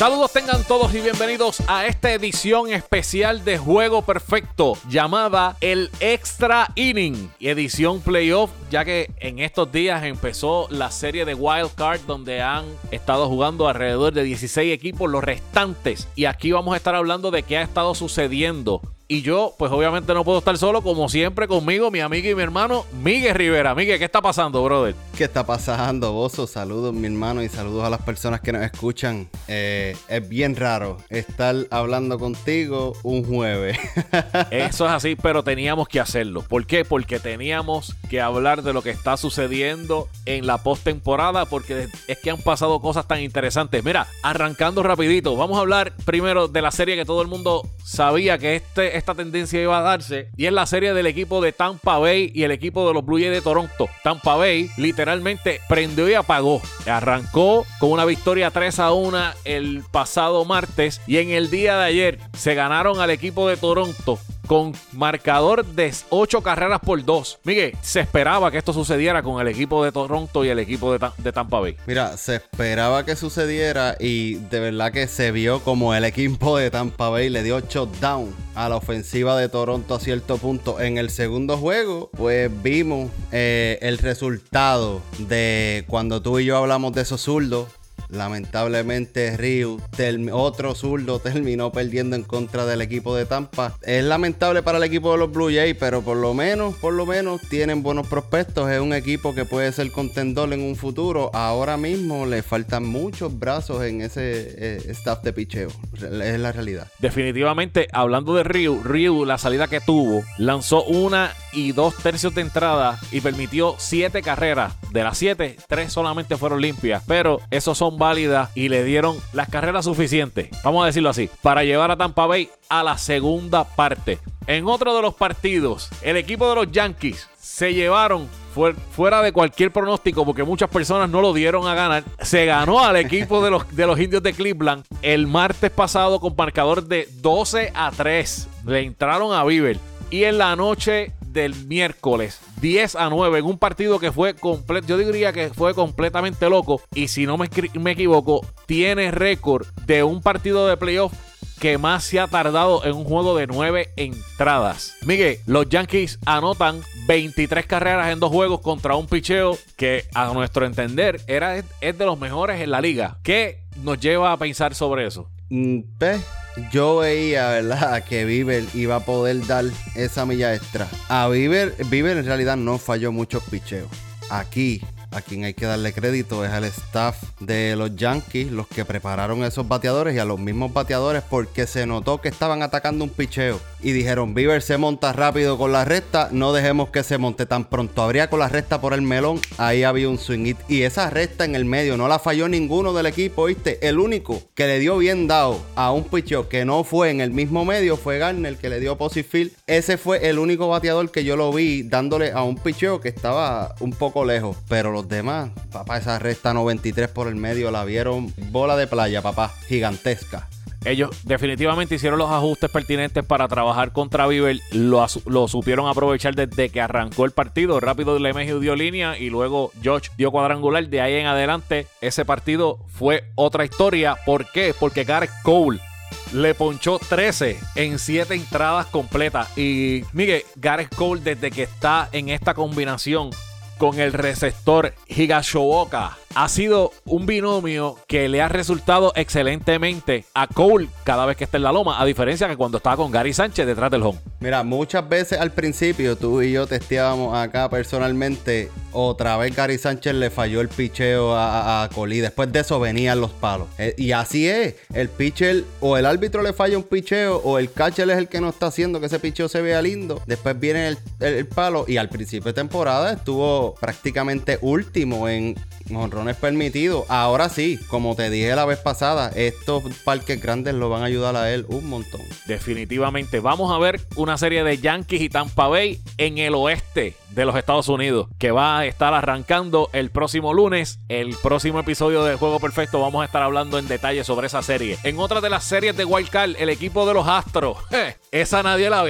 Saludos tengan todos y bienvenidos a esta edición especial de Juego Perfecto llamada el Extra Inning edición Playoff, ya que en estos días empezó la serie de Wild Card donde han estado jugando alrededor de 16 equipos los restantes. Y aquí vamos a estar hablando de qué ha estado sucediendo y yo, pues obviamente no puedo estar solo, como siempre, conmigo, mi amigo y mi hermano, Miguel Rivera. Miguel, ¿qué está pasando, brother? ¿Qué está pasando, Bozo? Saludos, mi hermano, y saludos a las personas que nos escuchan. Eh, es bien raro estar hablando contigo un jueves. Eso es así, pero teníamos que hacerlo. ¿Por qué? Porque teníamos que hablar de lo que está sucediendo en la postemporada, porque es que han pasado cosas tan interesantes. Mira, arrancando rapidito, vamos a hablar primero de la serie que todo el mundo sabía que este esta tendencia iba a darse y es la serie del equipo de Tampa Bay y el equipo de los Blue Jays de Toronto. Tampa Bay literalmente prendió y apagó. Arrancó con una victoria 3 a 1 el pasado martes y en el día de ayer se ganaron al equipo de Toronto con marcador de 8 carreras por 2. Miguel, se esperaba que esto sucediera con el equipo de Toronto y el equipo de, Tampa Bay. Mira, se esperaba que sucediera y de verdad que se vio como el equipo de Tampa Bay le dio down a la ofensiva de Toronto a cierto punto. En el segundo juego, pues vimos eh, el resultado de cuando tú y yo hablamos de esos zurdos Lamentablemente Ryu, otro zurdo, terminó perdiendo en contra del equipo de Tampa. Es lamentable para el equipo de los Blue Jays, pero por lo menos, por lo menos tienen buenos prospectos. Es un equipo que puede ser contendor en un futuro. Ahora mismo le faltan muchos brazos en ese eh, staff de picheo. Es la realidad. Definitivamente, hablando de Ryu, Ryu, la salida que tuvo, lanzó una y dos tercios de entrada y permitió siete carreras. De las siete, tres solamente fueron limpias, pero esos son válidas y le dieron las carreras suficientes, vamos a decirlo así, para llevar a Tampa Bay a la segunda parte. En otro de los partidos, el equipo de los Yankees se llevaron fuera de cualquier pronóstico, porque muchas personas no lo dieron a ganar, se ganó al equipo de los, de los indios de Cleveland el martes pasado con marcador de 12 a 3. Le entraron a Bieber. Y en la noche del miércoles, 10 a 9, en un partido que fue completo, yo diría que fue completamente loco. Y si no me, me equivoco, tiene récord de un partido de playoff que más se ha tardado en un juego de 9 entradas. Miguel, los Yankees anotan 23 carreras en dos juegos contra un picheo que a nuestro entender era, es de los mejores en la liga. ¿Qué nos lleva a pensar sobre eso? Mm, yo veía, ¿verdad?, que Bieber iba a poder dar esa milla extra. A Bieber, Bieber en realidad no falló muchos picheos. Aquí a quien hay que darle crédito es al staff de los Yankees, los que prepararon esos bateadores y a los mismos bateadores porque se notó que estaban atacando un picheo y dijeron, Bieber se monta rápido con la recta, no dejemos que se monte tan pronto. Habría con la recta por el melón, ahí había un swing y esa recta en el medio no la falló ninguno del equipo, ¿viste? El único que le dio bien dado a un picheo que no fue en el mismo medio fue Garner que le dio positive Ese fue el único bateador que yo lo vi dándole a un picheo que estaba un poco lejos, pero demás, papá, esa recta 93 por el medio la vieron bola de playa, papá, gigantesca. Ellos definitivamente hicieron los ajustes pertinentes para trabajar contra Bieber. Lo, supieron aprovechar desde que arrancó el partido. Rápido Lemegio dio línea y luego George dio cuadrangular. De ahí en adelante, ese partido fue otra historia. ¿Por qué? Porque Gareth Cole le ponchó 13 en 7 entradas completas. Y Miguel, Gareth Cole, desde que está en esta combinación con el receptor Higashoboka. Ha sido un binomio que le ha resultado excelentemente a Cole cada vez que está en la loma, a diferencia que cuando estaba con Gary Sánchez detrás del home. Mira, muchas veces al principio tú y yo testeábamos acá personalmente, otra vez Gary Sánchez le falló el picheo a, a, Cole después de eso venían los palos. Eh, y así es, el pitcher o el árbitro le falla un picheo o el catcher es el que no está haciendo que ese picheo se vea lindo. Después viene el palo y al principio de temporada estuvo prácticamente último en honrones permitidos. Ahora sí, como te dije la vez pasada, estos parques grandes lo van a ayudar a él un montón. Definitivamente. Vamos a ver una serie de Yankees y Tampa Bay en el oeste de los Estados Unidos que va a estar arrancando el próximo lunes. El próximo episodio de Juego Perfecto vamos a estar hablando en detalle sobre esa serie. En otra de las series de Wild Card, el equipo de los Astros. esa nadie la,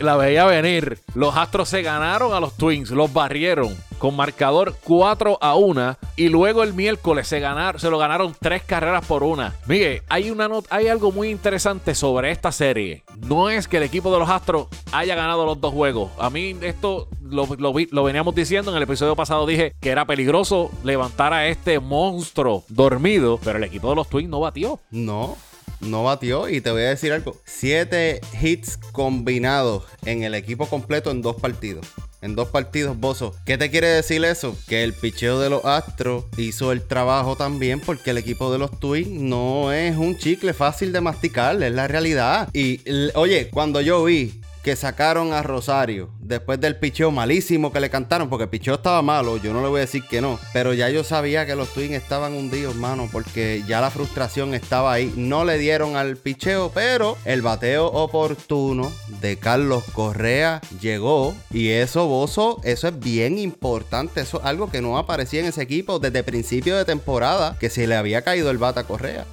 la veía venir. Los Astros se ganaron a los Twins, los barrieron con marcador 4 a 1 y luego el miércoles se, ganaron, se lo ganaron tres carreras por una. Miguel, hay, una hay algo muy interesante sobre esta serie. No es que el equipo de los Astros haya ganado los dos juegos. A mí esto lo, lo, veníamos diciendo en el episodio pasado. Dije que era peligroso levantar a este monstruo dormido, pero el equipo de los Twins no batió. No, no batió. Y te voy a decir algo: siete hits combinados en el equipo completo en dos partidos en dos partidos, Bozo. ¿Qué te quiere decir eso? Que el picheo de los Astros hizo el trabajo también porque el equipo de los Twins no es un chicle fácil de masticar, es la realidad. Y oye, cuando yo vi que sacaron a Rosario después del picheo malísimo que le cantaron, porque el picheo estaba malo, yo no le voy a decir que no, pero ya yo sabía que los Twins estaban hundidos, mano, porque ya la frustración estaba ahí. No le dieron al picheo, pero el bateo oportuno de Carlos Correa llegó y eso, Bozo, eso es bien importante, eso es algo que no aparecía en ese equipo desde principio de temporada, que se le había caído el bata a Correa.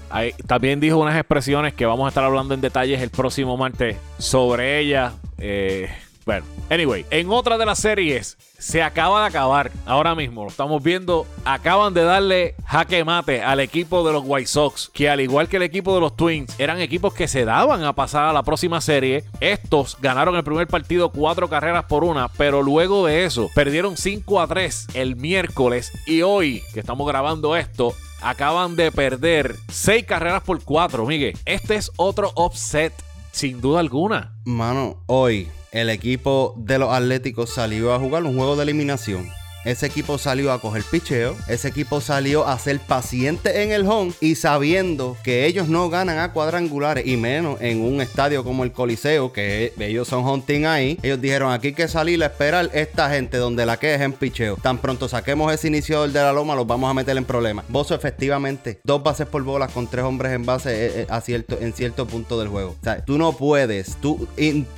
También dijo unas expresiones que vamos a estar hablando en detalles el próximo martes sobre ella. Eh, anyway, en otra de las series se acaba de acabar. Ahora mismo lo estamos viendo. Acaban de darle jaque mate al equipo de los White Sox, que al igual que el equipo de los Twins, eran equipos que se daban a pasar a la próxima serie. Estos ganaron el primer partido cuatro carreras por una, pero luego de eso perdieron 5 a 3 el miércoles y hoy que estamos grabando esto acaban de perder 6 carreras por 4, Miguel. Este es otro offset sin duda alguna. Mano, hoy el equipo de los Atléticos salió a jugar un juego de eliminación. Ese equipo salió a coger picheo. Ese equipo salió a ser paciente en el home y sabiendo que ellos no ganan a cuadrangulares y menos en un estadio como el Coliseo, que ellos son hunting ahí. Ellos dijeron: aquí hay que salir a esperar esta gente donde la queja en picheo. Tan pronto saquemos ese iniciador de la loma, los vamos a meter en problemas. Bozo, efectivamente, dos bases por bolas con tres hombres en base eh, eh, en cierto punto del juego. O sea, tú no puedes. Tú,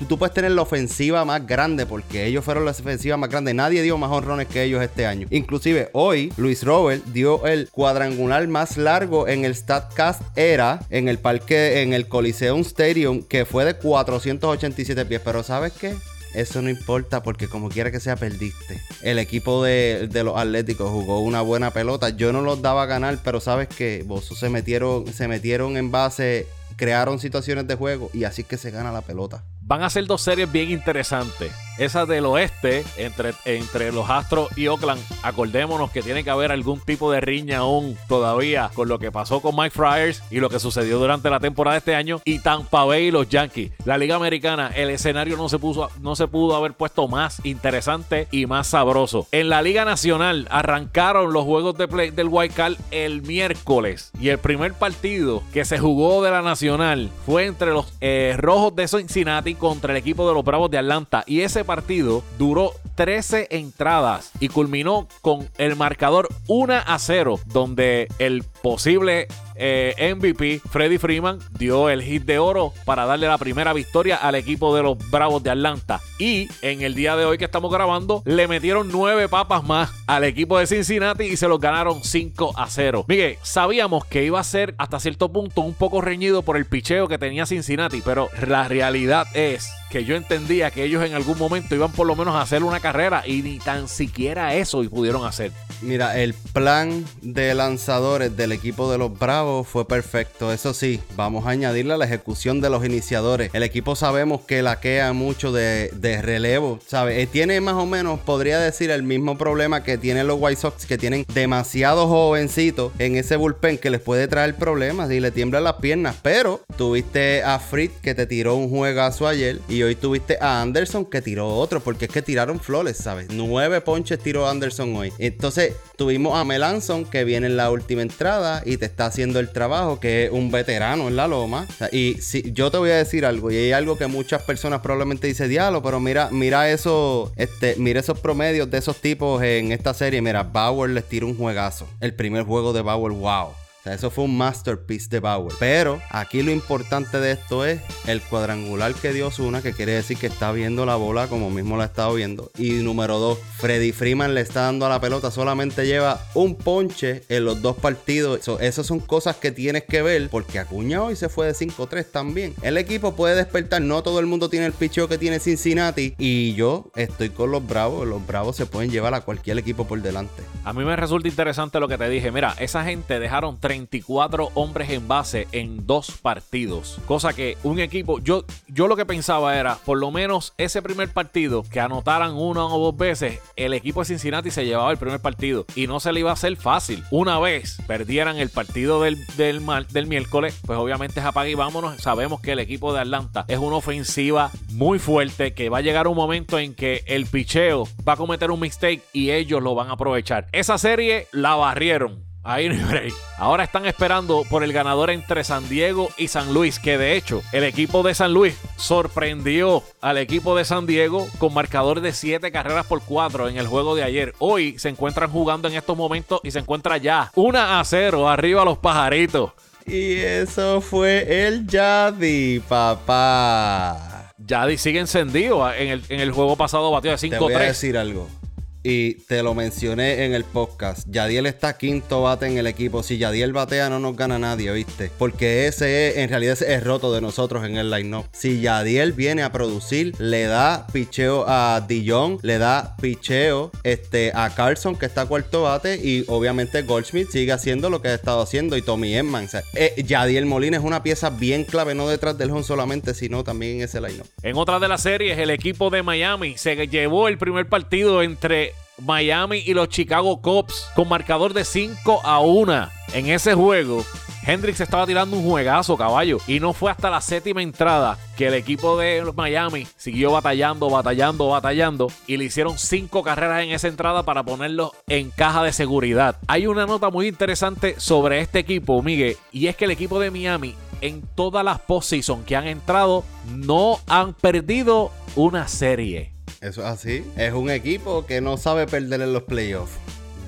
tú puedes tener la ofensiva más grande porque ellos fueron la ofensiva más grande. Nadie dio más honrones que ellos este año. Inclusive hoy Luis Robert dio el cuadrangular más largo en el Statcast era en el parque, en el Coliseum Stadium, que fue de 487 pies. Pero ¿sabes qué? Eso no importa porque como quiera que sea perdiste. El equipo de, los Atléticos jugó una buena pelota. Yo no los daba a ganar, pero sabes que vos se metieron, se metieron en base, crearon situaciones de juego y así que se gana la pelota. Van a ser dos series bien interesantes esa del oeste entre, entre los Astros y Oakland. Acordémonos que tiene que haber algún tipo de riña aún todavía con lo que pasó con Mike Friars y lo que sucedió durante la temporada de este año y Tampa Bay y los Yankees. La Liga Americana, el escenario no se, puso, no se pudo haber puesto más interesante y más sabroso. En la Liga Nacional arrancaron los juegos de play del White Card el miércoles y el primer partido que se jugó de la Nacional fue entre los eh, Rojos de Cincinnati contra el equipo de los Bravos de Atlanta. Y ese partido duró 13 entradas y culminó con el marcador 1 a 0, donde el posible eh, MVP, Freddie Freeman, dio el hit de oro para darle la primera victoria al equipo de los Bravos de Atlanta. Y en el día de hoy que estamos grabando, le metieron nueve papas más al equipo de Cincinnati y se los ganaron 5 a 0. Miguel, sabíamos que iba a ser hasta cierto punto un poco reñido por el picheo que tenía Cincinnati, pero la realidad es que yo entendía que ellos en algún momento iban por lo menos a hacer una carrera y ni tan siquiera eso y pudieron hacer. Mira, el plan de lanzadores del equipo de los Bravos fue perfecto. Eso sí, vamos a añadirle a la ejecución de los iniciadores. El equipo sabemos que laquea mucho de, relevo, ¿sabes? Eh, tiene más o menos, podría decir, el mismo problema que tienen los White Sox, que tienen demasiados jovencitos en ese bullpen que les puede traer problemas y le tiemblan las piernas. Pero tuviste a Fritz que te tiró un juegazo ayer y hoy tuviste a Anderson que tiró otro, porque es que tiraron flores, ¿sabes? Nueve ponches tiró Anderson hoy. Entonces, tuvimos a Melanson que viene en la última entrada y te está haciendo el trabajo, que es un veterano en la loma. y si, yo te voy a decir algo, y hay algo que muchas personas probablemente dicen diálogo, pero mira, mira eso, este, mira esos promedios de esos tipos en esta serie. Mira, Bauer les tira un juegazo. El primer juego de Bauer, wow. O sea, eso fue un masterpiece de Bauer. Pero aquí lo importante de esto es el cuadrangular que dio Zuna, que quiere decir que está viendo la bola como mismo la ha estado viendo. Y número dos, Freddy Freeman le está dando a la pelota, solamente lleva un ponche en los dos partidos. esas son cosas que tienes que ver, porque Acuña hoy se fue de 5-3 también. El equipo puede despertar, no todo el mundo tiene el picheo que tiene Cincinnati. Y yo estoy con los Bravos, los Bravos se pueden llevar a cualquier equipo por delante. A mí me resulta interesante lo que te dije. Mira, esa gente dejaron 34 hombres en base en dos partidos. Cosa que un equipo, yo, yo lo que pensaba era, por lo menos ese primer partido, que anotaran una o dos veces, el equipo de Cincinnati se llevaba el primer partido. Y no se le iba a hacer fácil. Una vez perdieran el partido del, del, miércoles, pues obviamente es apaga y vámonos. Sabemos que el equipo de Atlanta es una ofensiva muy fuerte, que va a llegar un momento en que el picheo va a cometer un mistake y ellos lo van a aprovechar. Esa serie la barrieron. Ahí no Ahora están esperando por el ganador entre San Diego y San Luis, que de hecho el equipo de San Luis sorprendió al equipo de San Diego con marcador de 7 carreras por 4 en el juego de ayer. Hoy se encuentran jugando en estos momentos y se encuentra ya 1 a 0 arriba los pajaritos. Y eso fue el Yadi, papá. Yadi sigue encendido. En el, en el juego pasado batió de 5-3. Te voy a decir algo y te lo mencioné en el podcast. Yadiel está quinto bate en el equipo. Si Yadiel batea, no nos gana nadie, ¿viste? Porque ese es, en realidad, es roto de nosotros en el line-up. Si Yadiel viene a producir, le da picheo a Dijon, le da picheo este, a Carlson, que está cuarto bate, y obviamente Goldschmidt sigue haciendo lo que ha estado haciendo, y Tommy Edman. Eh, Yadiel Molina es una pieza bien clave, no detrás del home solamente, sino también en ese line-up. En otra de las series, el equipo de Miami se llevó el primer partido entre Miami y los Chicago Cubs con marcador de 5 a 1. En ese juego, Hendrix estaba tirando un juegazo, caballo. Y no fue hasta la séptima entrada que el equipo de Miami siguió batallando, batallando, batallando. Y le hicieron cinco carreras en esa entrada para ponerlo en caja de seguridad. Hay una nota muy interesante sobre este equipo, Miguel. Y es que el equipo de Miami, en todas las posiciones que han entrado, no han perdido una serie. Eso es así. Es un equipo que no sabe perder en los playoffs.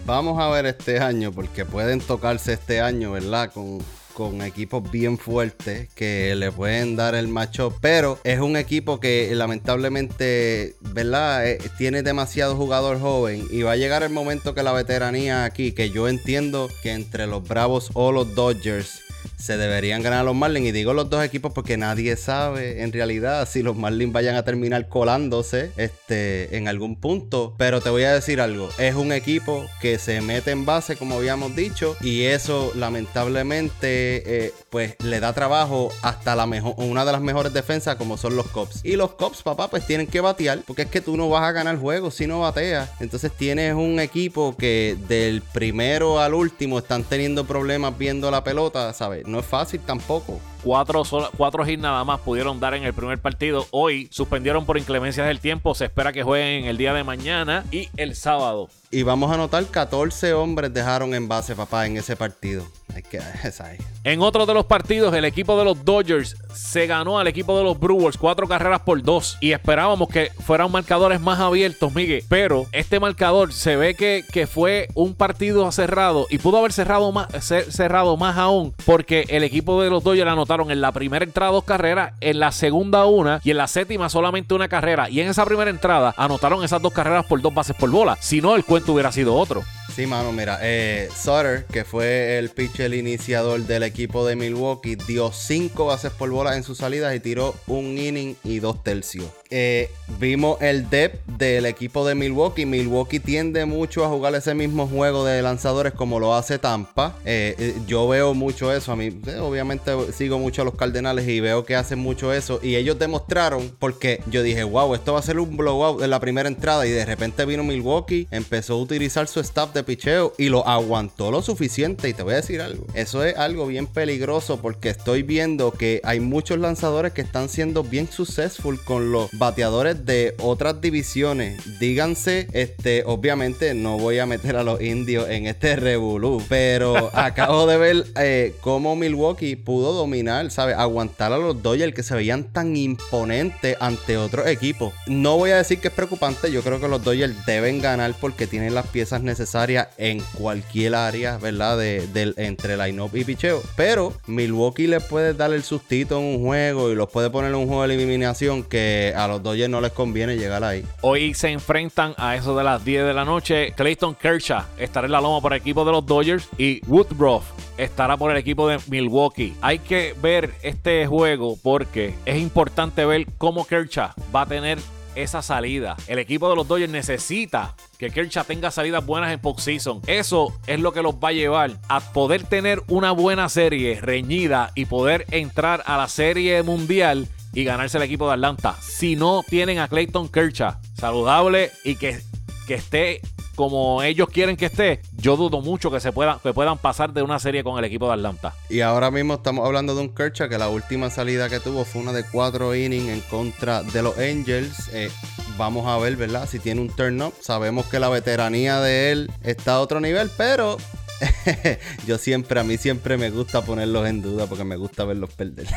Vamos a ver este año, porque pueden tocarse este año, ¿verdad? Con, con equipos bien fuertes que le pueden dar el macho, pero es un equipo que lamentablemente, ¿verdad? Eh, tiene demasiado jugador joven y va a llegar el momento que la veteranía aquí, que yo entiendo que entre los Bravos o los Dodgers se deberían ganar los Marlins. Y digo los dos equipos porque nadie sabe en realidad si los Marlins vayan a terminar colándose este, en algún punto. Pero te voy a decir algo: es un equipo que se mete en base, como habíamos dicho, y eso lamentablemente eh, pues le da trabajo hasta la mejor, una de las mejores defensas, como son los Cops. Y los Cops, papá, pues tienen que batear, porque es que tú no vas a ganar juegos si no bateas. Entonces tienes un equipo que del primero al último están teniendo problemas viendo la pelota, ¿sabes? No es fácil tampoco. Cuatro, cuatro hits nada más pudieron dar en el primer partido. Hoy suspendieron por inclemencias del tiempo. Se espera que jueguen el día de mañana y el sábado. Y vamos a notar 14 hombres dejaron en base, papá, en ese partido. que, En otro de los partidos, el equipo de los Dodgers se ganó al equipo de los Brewers cuatro carreras por dos. Y esperábamos que fueran marcadores más abiertos, Miguel. Pero este marcador se ve que, que fue un partido cerrado y pudo haber cerrado más, cerrado más aún porque el equipo de los Dodgers anotó en la primera entrada dos carreras, en la segunda una y en la séptima solamente una carrera. Y en esa primera entrada anotaron esas dos carreras por dos bases por bola. Si no, el cuento hubiera sido otro. Sí, mano, mira, eh, Sutter, que fue el pitcher iniciador del equipo de Milwaukee, dio cinco bases por bola en sus salidas y tiró un inning y dos tercios. Eh, vimos el depth del equipo de Milwaukee. Milwaukee tiende mucho a jugar ese mismo juego de lanzadores como lo hace Tampa. Eh, yo veo mucho eso. A mí, obviamente, sigo mucho a los Cardenales y veo que hacen mucho eso. Y ellos demostraron, porque yo dije, wow, esto va a ser un blowout en la primera entrada. Y de repente vino Milwaukee, empezó a utilizar su staff de picheo y lo aguantó lo suficiente. Y te voy a decir algo, eso es algo bien peligroso porque estoy viendo que hay muchos lanzadores que están siendo bien successful con los bateadores de otras divisiones. Díganse, este, obviamente no voy a meter a los indios en este revolú, pero acabo de ver eh, cómo Milwaukee pudo dominar, ¿sabes? Aguantar a los Dodgers que se veían tan imponentes ante otros equipos. No voy a decir que es preocupante, yo creo que los Dodgers deben ganar porque tienen las piezas necesarias en cualquier área, ¿verdad? De, del, entre line-up y picheo. Pero Milwaukee les puede dar el sustito en un juego y los puede poner en un juego de eliminación que a los Dodgers no les conviene llegar ahí. Hoy se enfrentan a eso de las 10 de la noche. Clayton Kershaw estará en la loma por el equipo de los Dodgers y Woodruff estará por el equipo de Milwaukee. Hay que ver este juego porque es importante ver cómo Kershaw va a tener esa salida. El equipo de los Dodgers necesita que Kershaw tenga salidas buenas en postseason. Eso es lo que los va a llevar a poder tener una buena serie reñida y poder entrar a la serie mundial y ganarse el equipo de Atlanta. Si no tienen a Clayton Kershaw saludable y que, que esté como ellos quieren que esté, yo dudo mucho que se puedan, que puedan pasar de una serie con el equipo de Atlanta. Y ahora mismo estamos hablando de un Kershaw que la última salida que tuvo fue una de cuatro innings en contra de los Angels. Eh, vamos a ver, ¿verdad? Si tiene un turn up. Sabemos que la veteranía de él está a otro nivel, pero yo siempre, a mí siempre me gusta ponerlos en duda porque me gusta verlos perder.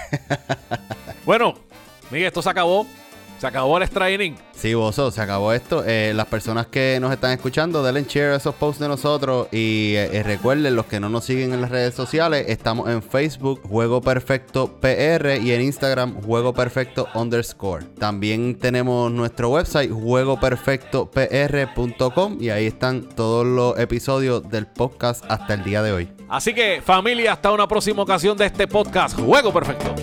bueno, Miguel, esto se acabó. Se acabó el extra Sí, Bozo, se acabó esto. Eh, las personas que nos están escuchando, denle share a esos posts de nosotros. Y eh, recuerden, los que no nos siguen en las redes sociales, estamos en Facebook, Juego Perfecto PR, y en Instagram, Juego Perfecto underscore. También tenemos nuestro website, juegoperfectopr.com, y ahí están todos los episodios del podcast hasta el día de hoy. Así que, familia, hasta una próxima ocasión de este podcast, Juego Perfecto.